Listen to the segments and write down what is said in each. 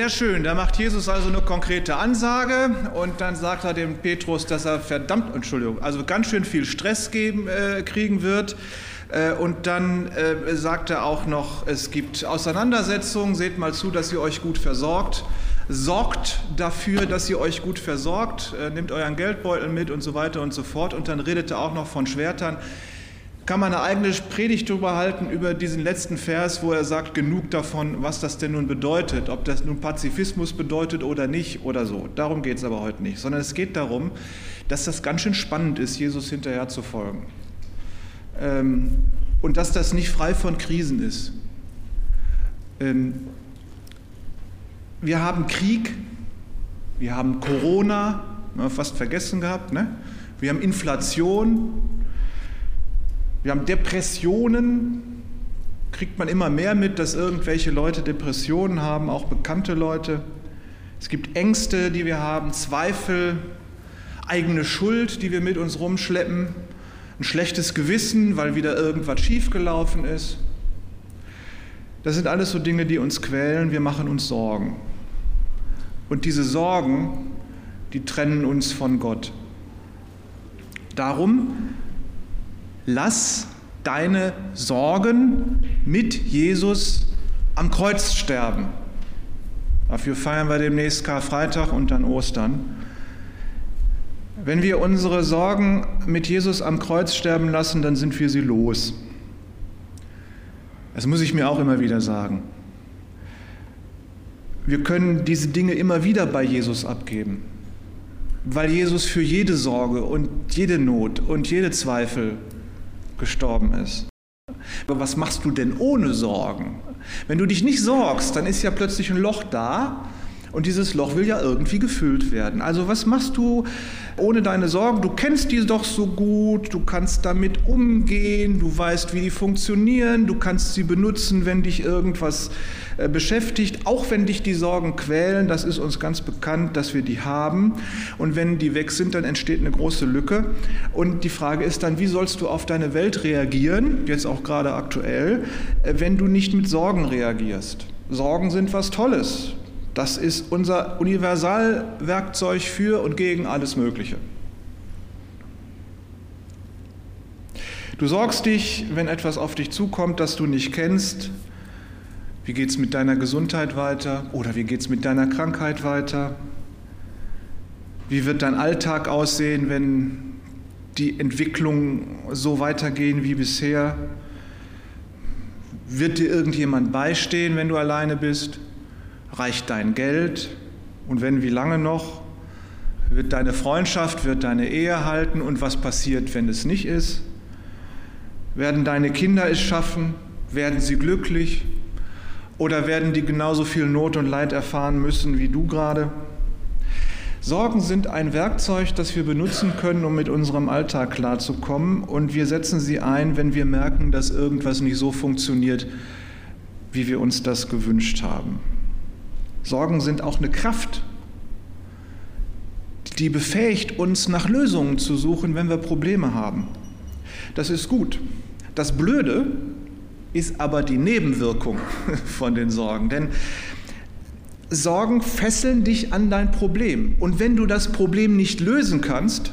Sehr schön, da macht Jesus also eine konkrete Ansage und dann sagt er dem Petrus, dass er verdammt, Entschuldigung, also ganz schön viel Stress geben, äh, kriegen wird. Äh, und dann äh, sagt er auch noch, es gibt Auseinandersetzungen, seht mal zu, dass ihr euch gut versorgt. Sorgt dafür, dass ihr euch gut versorgt, äh, nehmt euren Geldbeutel mit und so weiter und so fort. Und dann redet er auch noch von Schwertern kann man eine eigene Predigt darüber halten, über diesen letzten Vers, wo er sagt, genug davon, was das denn nun bedeutet, ob das nun Pazifismus bedeutet oder nicht oder so. Darum geht es aber heute nicht, sondern es geht darum, dass das ganz schön spannend ist, Jesus hinterher zu folgen. Ähm, und dass das nicht frei von Krisen ist. Ähm, wir haben Krieg, wir haben Corona, fast vergessen gehabt, ne? wir haben Inflation, wir haben Depressionen, kriegt man immer mehr mit, dass irgendwelche Leute Depressionen haben, auch bekannte Leute. Es gibt Ängste, die wir haben, Zweifel, eigene Schuld, die wir mit uns rumschleppen, ein schlechtes Gewissen, weil wieder irgendwas schiefgelaufen ist. Das sind alles so Dinge, die uns quälen. Wir machen uns Sorgen. Und diese Sorgen, die trennen uns von Gott. Darum lass deine Sorgen mit Jesus am Kreuz sterben. Dafür feiern wir demnächst Karfreitag und dann Ostern. Wenn wir unsere Sorgen mit Jesus am Kreuz sterben lassen, dann sind wir sie los. Das muss ich mir auch immer wieder sagen. Wir können diese Dinge immer wieder bei Jesus abgeben, weil Jesus für jede Sorge und jede Not und jede Zweifel gestorben ist. Aber was machst du denn ohne Sorgen? Wenn du dich nicht sorgst, dann ist ja plötzlich ein Loch da und dieses Loch will ja irgendwie gefüllt werden. Also was machst du ohne deine Sorgen? Du kennst die doch so gut, du kannst damit umgehen, du weißt, wie die funktionieren, du kannst sie benutzen, wenn dich irgendwas äh, beschäftigt, auch wenn dich die Sorgen quälen, das ist uns ganz bekannt, dass wir die haben. Und wenn die weg sind, dann entsteht eine große Lücke. Und die Frage ist dann, wie sollst du auf deine Welt reagieren, jetzt auch gerade aktuell, äh, wenn du nicht mit Sorgen reagierst? Sorgen sind was Tolles. Das ist unser Universalwerkzeug für und gegen alles Mögliche. Du sorgst dich, wenn etwas auf dich zukommt, das du nicht kennst. Wie geht es mit deiner Gesundheit weiter? Oder wie geht es mit deiner Krankheit weiter? Wie wird dein Alltag aussehen, wenn die Entwicklung so weitergehen wie bisher? Wird dir irgendjemand beistehen, wenn du alleine bist? Reicht dein Geld? Und wenn, wie lange noch? Wird deine Freundschaft, wird deine Ehe halten? Und was passiert, wenn es nicht ist? Werden deine Kinder es schaffen? Werden sie glücklich? Oder werden die genauso viel Not und Leid erfahren müssen wie du gerade? Sorgen sind ein Werkzeug, das wir benutzen können, um mit unserem Alltag klarzukommen. Und wir setzen sie ein, wenn wir merken, dass irgendwas nicht so funktioniert, wie wir uns das gewünscht haben. Sorgen sind auch eine Kraft, die befähigt uns, nach Lösungen zu suchen, wenn wir Probleme haben. Das ist gut. Das Blöde ist aber die Nebenwirkung von den Sorgen. Denn Sorgen fesseln dich an dein Problem. Und wenn du das Problem nicht lösen kannst,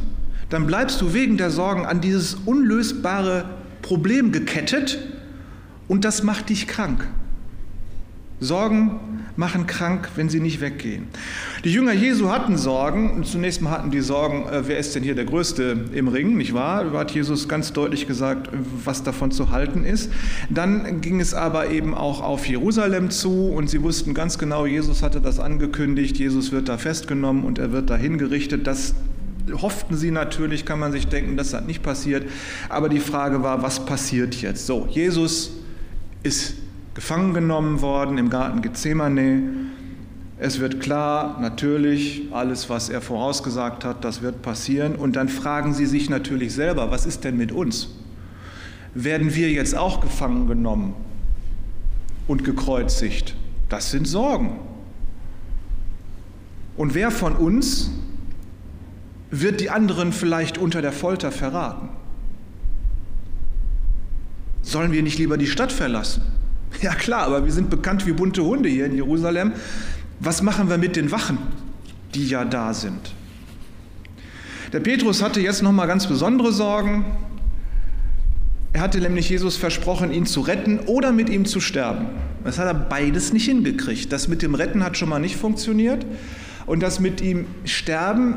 dann bleibst du wegen der Sorgen an dieses unlösbare Problem gekettet und das macht dich krank. Sorgen machen krank, wenn sie nicht weggehen. Die Jünger Jesu hatten Sorgen. Zunächst mal hatten die Sorgen, äh, wer ist denn hier der Größte im Ring, nicht wahr? Da hat Jesus ganz deutlich gesagt, was davon zu halten ist. Dann ging es aber eben auch auf Jerusalem zu und sie wussten ganz genau, Jesus hatte das angekündigt, Jesus wird da festgenommen und er wird da hingerichtet. Das hofften sie natürlich, kann man sich denken, das hat nicht passiert. Aber die Frage war, was passiert jetzt? So, Jesus ist gefangen genommen worden im Garten Gethsemane. Es wird klar, natürlich, alles, was er vorausgesagt hat, das wird passieren. Und dann fragen sie sich natürlich selber, was ist denn mit uns? Werden wir jetzt auch gefangen genommen und gekreuzigt? Das sind Sorgen. Und wer von uns wird die anderen vielleicht unter der Folter verraten? Sollen wir nicht lieber die Stadt verlassen? Ja klar, aber wir sind bekannt wie bunte Hunde hier in Jerusalem. Was machen wir mit den Wachen, die ja da sind? Der Petrus hatte jetzt noch mal ganz besondere Sorgen. Er hatte nämlich Jesus versprochen, ihn zu retten oder mit ihm zu sterben. Das hat er beides nicht hingekriegt. Das mit dem Retten hat schon mal nicht funktioniert und das mit ihm sterben,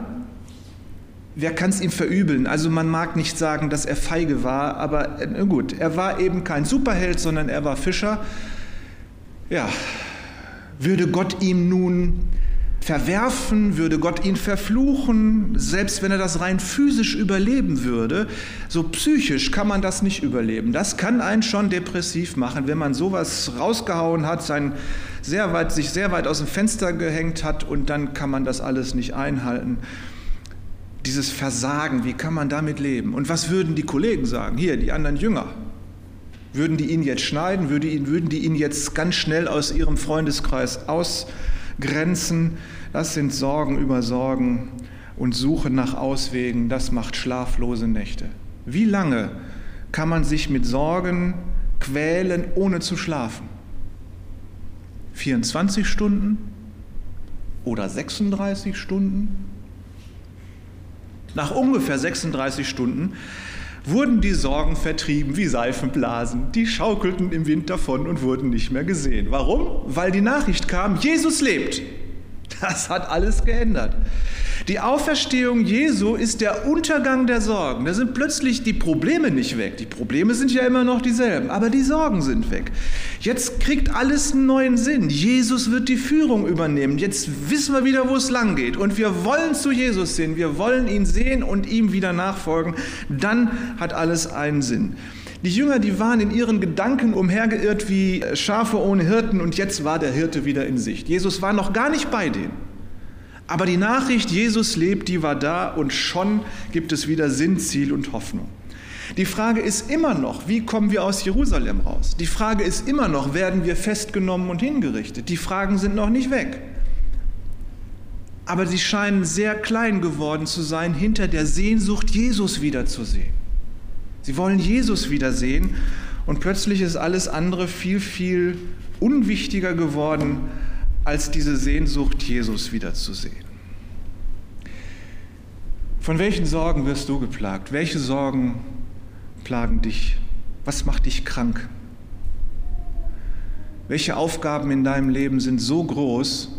wer kann es ihm verübeln? Also man mag nicht sagen, dass er feige war, aber äh, gut, er war eben kein Superheld, sondern er war Fischer. Ja, würde Gott ihm nun verwerfen, würde Gott ihn verfluchen, selbst wenn er das rein physisch überleben würde. So psychisch kann man das nicht überleben. Das kann einen schon depressiv machen, wenn man sowas rausgehauen hat, sein sehr weit, sich sehr weit aus dem Fenster gehängt hat und dann kann man das alles nicht einhalten. Dieses Versagen, wie kann man damit leben? Und was würden die Kollegen sagen? Hier, die anderen Jünger. Würden die ihn jetzt schneiden? Würden die ihn jetzt ganz schnell aus ihrem Freundeskreis ausgrenzen? Das sind Sorgen über Sorgen und Suche nach Auswegen. Das macht schlaflose Nächte. Wie lange kann man sich mit Sorgen quälen, ohne zu schlafen? 24 Stunden oder 36 Stunden? Nach ungefähr 36 Stunden wurden die Sorgen vertrieben wie Seifenblasen. Die schaukelten im Wind davon und wurden nicht mehr gesehen. Warum? Weil die Nachricht kam, Jesus lebt. Das hat alles geändert. Die Auferstehung Jesu ist der Untergang der Sorgen. Da sind plötzlich die Probleme nicht weg. Die Probleme sind ja immer noch dieselben, aber die Sorgen sind weg. Jetzt kriegt alles einen neuen Sinn. Jesus wird die Führung übernehmen. Jetzt wissen wir wieder, wo es lang geht. Und wir wollen zu Jesus sehen. Wir wollen ihn sehen und ihm wieder nachfolgen. Dann hat alles einen Sinn. Die Jünger, die waren in ihren Gedanken umhergeirrt wie Schafe ohne Hirten und jetzt war der Hirte wieder in Sicht. Jesus war noch gar nicht bei denen. Aber die Nachricht, Jesus lebt, die war da und schon gibt es wieder Sinn, Ziel und Hoffnung. Die Frage ist immer noch, wie kommen wir aus Jerusalem raus? Die Frage ist immer noch, werden wir festgenommen und hingerichtet? Die Fragen sind noch nicht weg. Aber sie scheinen sehr klein geworden zu sein hinter der Sehnsucht, Jesus wiederzusehen. Sie wollen Jesus wiedersehen und plötzlich ist alles andere viel, viel unwichtiger geworden, als diese Sehnsucht, Jesus wiederzusehen. Von welchen Sorgen wirst du geplagt? Welche Sorgen plagen dich? Was macht dich krank? Welche Aufgaben in deinem Leben sind so groß,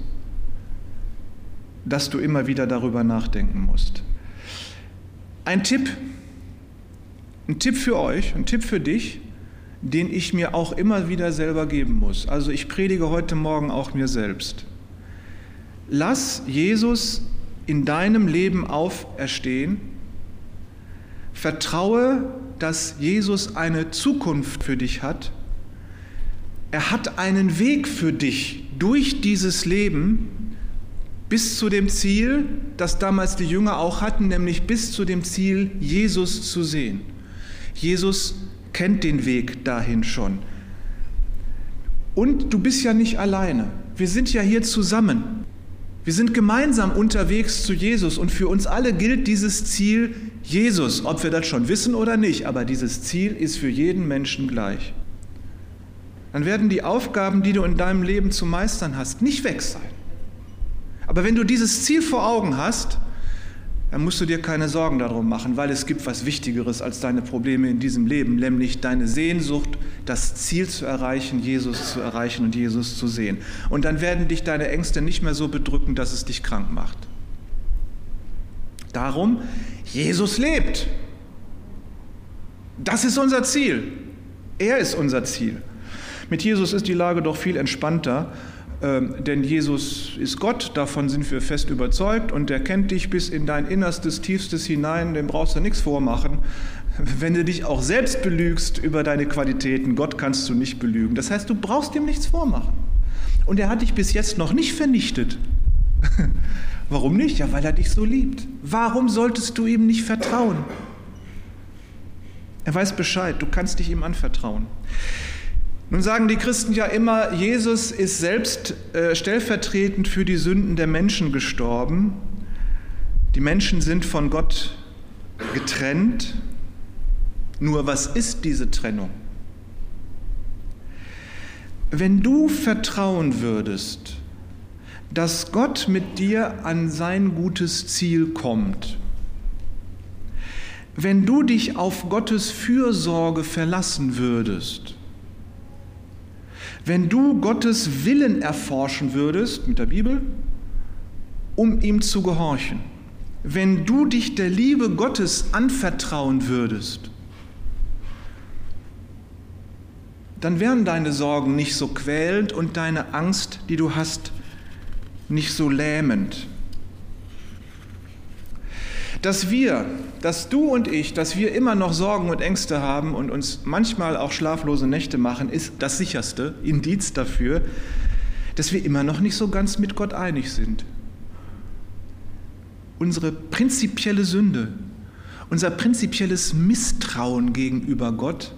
dass du immer wieder darüber nachdenken musst? Ein Tipp, ein Tipp für euch, ein Tipp für dich, den ich mir auch immer wieder selber geben muss. Also ich predige heute Morgen auch mir selbst. Lass Jesus in deinem Leben auferstehen. Vertraue, dass Jesus eine Zukunft für dich hat. Er hat einen Weg für dich durch dieses Leben bis zu dem Ziel, das damals die Jünger auch hatten, nämlich bis zu dem Ziel, Jesus zu sehen. Jesus kennt den Weg dahin schon. Und du bist ja nicht alleine. Wir sind ja hier zusammen. Wir sind gemeinsam unterwegs zu Jesus und für uns alle gilt dieses Ziel Jesus, ob wir das schon wissen oder nicht, aber dieses Ziel ist für jeden Menschen gleich. Dann werden die Aufgaben, die du in deinem Leben zu meistern hast, nicht weg sein. Aber wenn du dieses Ziel vor Augen hast, dann musst du dir keine Sorgen darum machen, weil es gibt was Wichtigeres als deine Probleme in diesem Leben, nämlich deine Sehnsucht, das Ziel zu erreichen, Jesus zu erreichen und Jesus zu sehen. Und dann werden dich deine Ängste nicht mehr so bedrücken, dass es dich krank macht. Darum, Jesus lebt. Das ist unser Ziel. Er ist unser Ziel. Mit Jesus ist die Lage doch viel entspannter ähm, denn Jesus ist Gott, davon sind wir fest überzeugt und er kennt dich bis in dein Innerstes, Tiefstes hinein, dem brauchst du nichts vormachen. Wenn du dich auch selbst belügst über deine Qualitäten, Gott kannst du nicht belügen. Das heißt, du brauchst ihm nichts vormachen. Und er hat dich bis jetzt noch nicht vernichtet. Warum nicht? Ja, weil er dich so liebt. Warum solltest du ihm nicht vertrauen? Er weiß Bescheid, du kannst dich ihm anvertrauen. Nun sagen die Christen ja immer, Jesus ist selbst äh, stellvertretend für die Sünden der Menschen gestorben. Die Menschen sind von Gott getrennt. Nur was ist diese Trennung? Wenn du vertrauen würdest, dass Gott mit dir an sein gutes Ziel kommt. Wenn du dich auf Gottes Fürsorge verlassen würdest, wenn du Gottes Willen erforschen würdest mit der Bibel, um ihm zu gehorchen, wenn du dich der Liebe Gottes anvertrauen würdest, dann wären deine Sorgen nicht so quälend und deine Angst, die du hast, nicht so lähmend. Dass wir, dass du und ich, dass wir immer noch Sorgen und Ängste haben und uns manchmal auch schlaflose Nächte machen, ist das sicherste Indiz dafür, dass wir immer noch nicht so ganz mit Gott einig sind. Unsere prinzipielle Sünde, unser prinzipielles Misstrauen gegenüber Gott,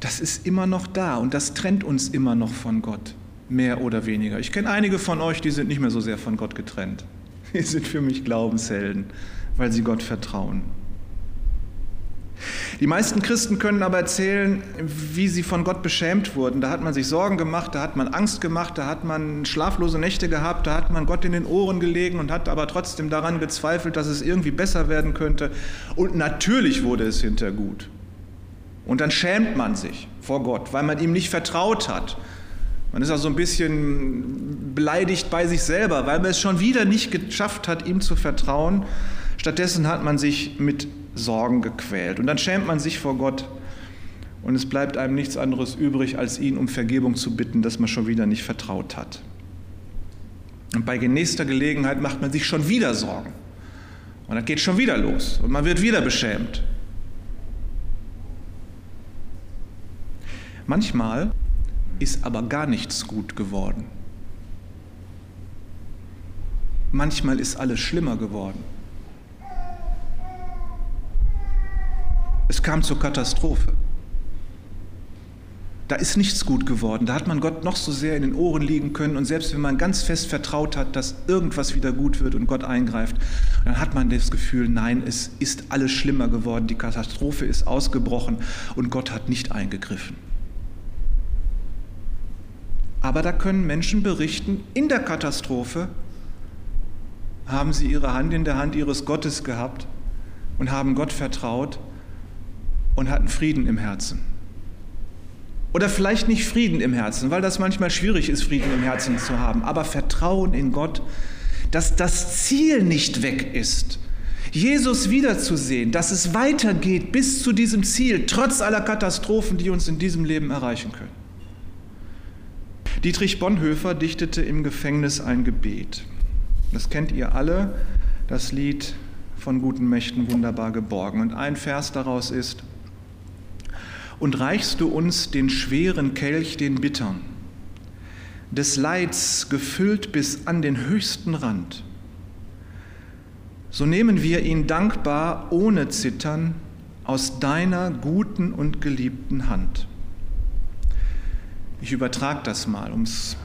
das ist immer noch da und das trennt uns immer noch von Gott, mehr oder weniger. Ich kenne einige von euch, die sind nicht mehr so sehr von Gott getrennt. Die sind für mich Glaubenshelden, weil sie Gott vertrauen. Die meisten Christen können aber erzählen, wie sie von Gott beschämt wurden. Da hat man sich Sorgen gemacht, da hat man Angst gemacht, da hat man schlaflose Nächte gehabt, da hat man Gott in den Ohren gelegen und hat aber trotzdem daran gezweifelt, dass es irgendwie besser werden könnte. Und natürlich wurde es hinter gut. Und dann schämt man sich vor Gott, weil man ihm nicht vertraut hat. Man ist auch so ein bisschen beleidigt bei sich selber, weil man es schon wieder nicht geschafft hat, ihm zu vertrauen. Stattdessen hat man sich mit Sorgen gequält. Und dann schämt man sich vor Gott. Und es bleibt einem nichts anderes übrig, als ihn um Vergebung zu bitten, dass man schon wieder nicht vertraut hat. Und bei nächster Gelegenheit macht man sich schon wieder Sorgen. Und dann geht schon wieder los. Und man wird wieder beschämt. Manchmal ist aber gar nichts gut geworden. Manchmal ist alles schlimmer geworden. Es kam zur Katastrophe. Da ist nichts gut geworden. Da hat man Gott noch so sehr in den Ohren liegen können. Und selbst wenn man ganz fest vertraut hat, dass irgendwas wieder gut wird und Gott eingreift, dann hat man das Gefühl, nein, es ist alles schlimmer geworden. Die Katastrophe ist ausgebrochen und Gott hat nicht eingegriffen. Aber da können Menschen berichten, in der Katastrophe haben sie ihre Hand in der Hand ihres Gottes gehabt und haben Gott vertraut und hatten Frieden im Herzen. Oder vielleicht nicht Frieden im Herzen, weil das manchmal schwierig ist, Frieden im Herzen zu haben, aber Vertrauen in Gott, dass das Ziel nicht weg ist, Jesus wiederzusehen, dass es weitergeht bis zu diesem Ziel, trotz aller Katastrophen, die uns in diesem Leben erreichen können. Dietrich Bonhoeffer dichtete im Gefängnis ein Gebet. Das kennt ihr alle, das Lied von guten Mächten wunderbar geborgen. Und ein Vers daraus ist, und reichst du uns den schweren Kelch, den bittern, des Leids gefüllt bis an den höchsten Rand, so nehmen wir ihn dankbar ohne Zittern aus deiner guten und geliebten Hand. Ich übertrage das mal, um es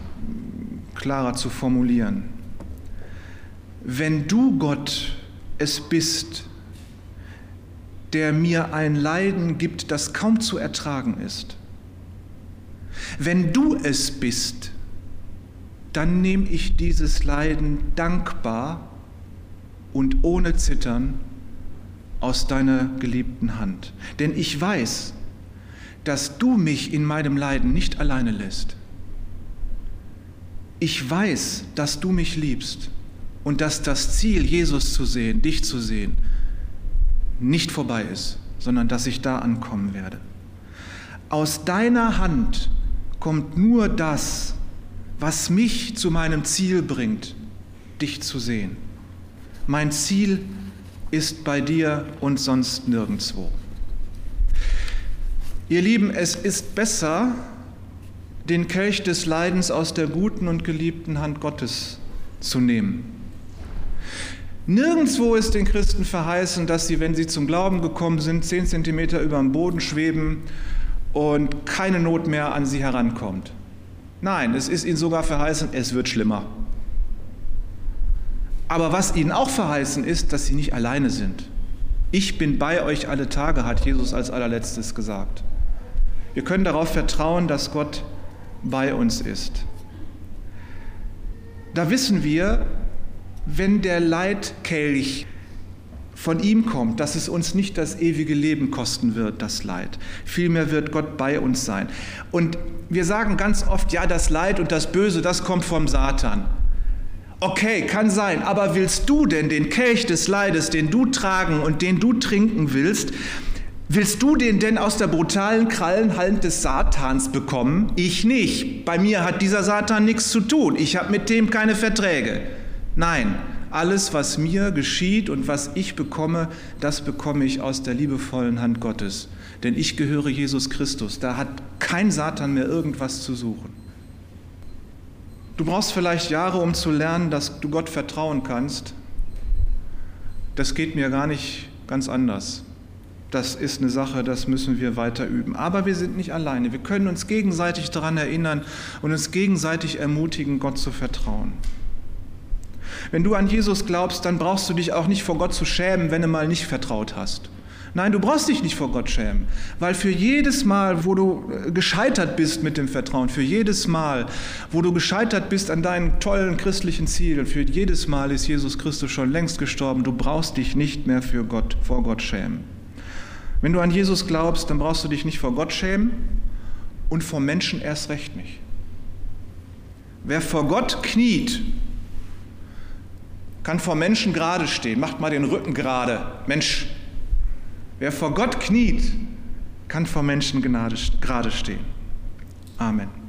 klarer zu formulieren. Wenn du Gott es bist, der mir ein Leiden gibt, das kaum zu ertragen ist, wenn du es bist, dann nehme ich dieses Leiden dankbar und ohne Zittern aus deiner geliebten Hand. Denn ich weiß, dass du mich in meinem Leiden nicht alleine lässt. Ich weiß, dass du mich liebst und dass das Ziel, Jesus zu sehen, dich zu sehen, nicht vorbei ist, sondern dass ich da ankommen werde. Aus deiner Hand kommt nur das, was mich zu meinem Ziel bringt, dich zu sehen. Mein Ziel ist bei dir und sonst nirgendwo. Ihr Lieben, es ist besser, den Kelch des Leidens aus der guten und geliebten Hand Gottes zu nehmen. Nirgendwo ist den Christen verheißen, dass sie, wenn sie zum Glauben gekommen sind, zehn Zentimeter über dem Boden schweben und keine Not mehr an sie herankommt. Nein, es ist ihnen sogar verheißen, es wird schlimmer. Aber was ihnen auch verheißen ist, dass sie nicht alleine sind. Ich bin bei euch alle Tage, hat Jesus als allerletztes gesagt. Wir können darauf vertrauen, dass Gott bei uns ist. Da wissen wir, wenn der Leidkelch von ihm kommt, dass es uns nicht das ewige Leben kosten wird, das Leid. Vielmehr wird Gott bei uns sein. Und wir sagen ganz oft, ja, das Leid und das Böse, das kommt vom Satan. Okay, kann sein, aber willst du denn den Kelch des Leides, den du tragen und den du trinken willst, willst du den denn aus der brutalen Krallenhand des Satans bekommen? Ich nicht. Bei mir hat dieser Satan nichts zu tun. Ich habe mit dem keine Verträge. Nein, alles, was mir geschieht und was ich bekomme, das bekomme ich aus der liebevollen Hand Gottes. Denn ich gehöre Jesus Christus. Da hat kein Satan mehr irgendwas zu suchen. Du brauchst vielleicht Jahre, um zu lernen, dass du Gott vertrauen kannst. Das geht mir gar nicht ganz anders. Das ist eine Sache, das müssen wir weiter üben. Aber wir sind nicht alleine. Wir können uns gegenseitig daran erinnern und uns gegenseitig ermutigen, Gott zu vertrauen. Wenn du an Jesus glaubst, dann brauchst du dich auch nicht vor Gott zu schämen, wenn du mal nicht vertraut hast. Nein, du brauchst dich nicht vor Gott schämen, weil für jedes Mal, wo du äh, gescheitert bist mit dem Vertrauen, für jedes Mal, wo du gescheitert bist an deinen tollen christlichen Zielen, für jedes Mal ist Jesus Christus schon längst gestorben. Du brauchst dich nicht mehr für Gott, vor Gott schämen. Wenn du an Jesus glaubst, dann brauchst du dich nicht vor Gott schämen und vor Menschen erst recht nicht. Wer vor Gott kniet, kann vor Menschen gerade stehen. Macht mal den Rücken gerade. Mensch, wer vor Gott kniet, kann vor Menschen gerade stehen. Amen.